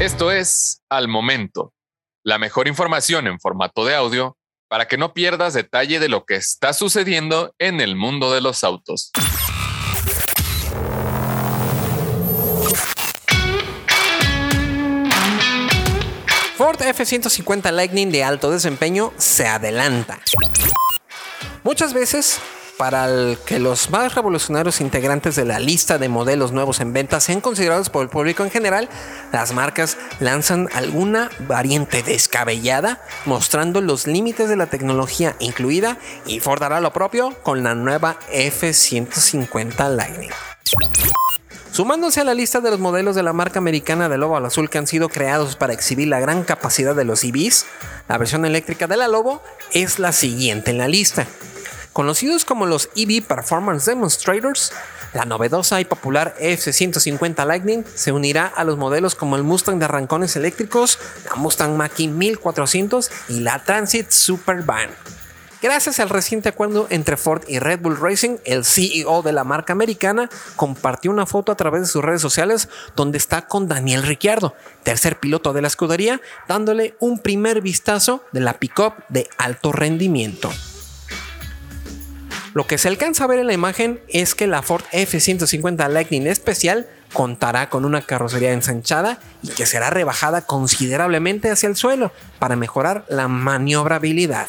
Esto es Al Momento, la mejor información en formato de audio para que no pierdas detalle de lo que está sucediendo en el mundo de los autos. Ford F-150 Lightning de alto desempeño se adelanta. Muchas veces, para que los más revolucionarios integrantes de la lista de modelos nuevos en venta sean considerados por el público en general, las marcas lanzan alguna variante descabellada mostrando los límites de la tecnología incluida y Ford hará lo propio con la nueva F-150 Lightning. Sumándose a la lista de los modelos de la marca americana de Lobo al Azul que han sido creados para exhibir la gran capacidad de los EVs, la versión eléctrica de la Lobo es la siguiente en la lista. Conocidos como los EV Performance Demonstrators, la novedosa y popular F-150 Lightning se unirá a los modelos como el Mustang de arrancones eléctricos, la Mustang Mach-E 1400 y la Transit Supervan. Gracias al reciente acuerdo entre Ford y Red Bull Racing, el CEO de la marca americana compartió una foto a través de sus redes sociales donde está con Daniel Ricciardo, tercer piloto de la escudería, dándole un primer vistazo de la pickup de alto rendimiento. Lo que se alcanza a ver en la imagen es que la Ford F-150 Lightning especial contará con una carrocería ensanchada y que será rebajada considerablemente hacia el suelo para mejorar la maniobrabilidad.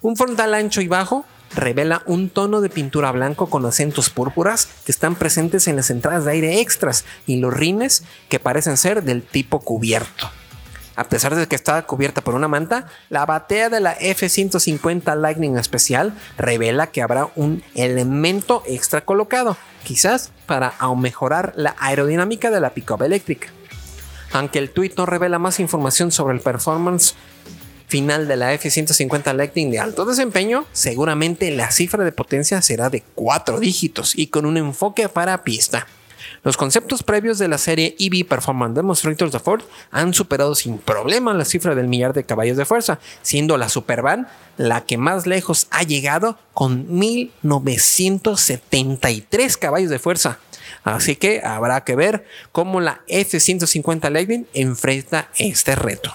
Un frontal ancho y bajo revela un tono de pintura blanco con acentos púrpuras que están presentes en las entradas de aire extras y los rines que parecen ser del tipo cubierto. A pesar de que está cubierta por una manta, la batea de la F-150 Lightning especial revela que habrá un elemento extra colocado, quizás para mejorar la aerodinámica de la pickup eléctrica. Aunque el tweet no revela más información sobre el performance final de la F-150 Lightning de alto desempeño, seguramente la cifra de potencia será de 4 dígitos y con un enfoque para pista. Los conceptos previos de la serie EV Performance Demonstrators de Ford han superado sin problema la cifra del millar de caballos de fuerza, siendo la Supervan la que más lejos ha llegado con 1973 caballos de fuerza. Así que habrá que ver cómo la F-150 Lightning enfrenta este reto.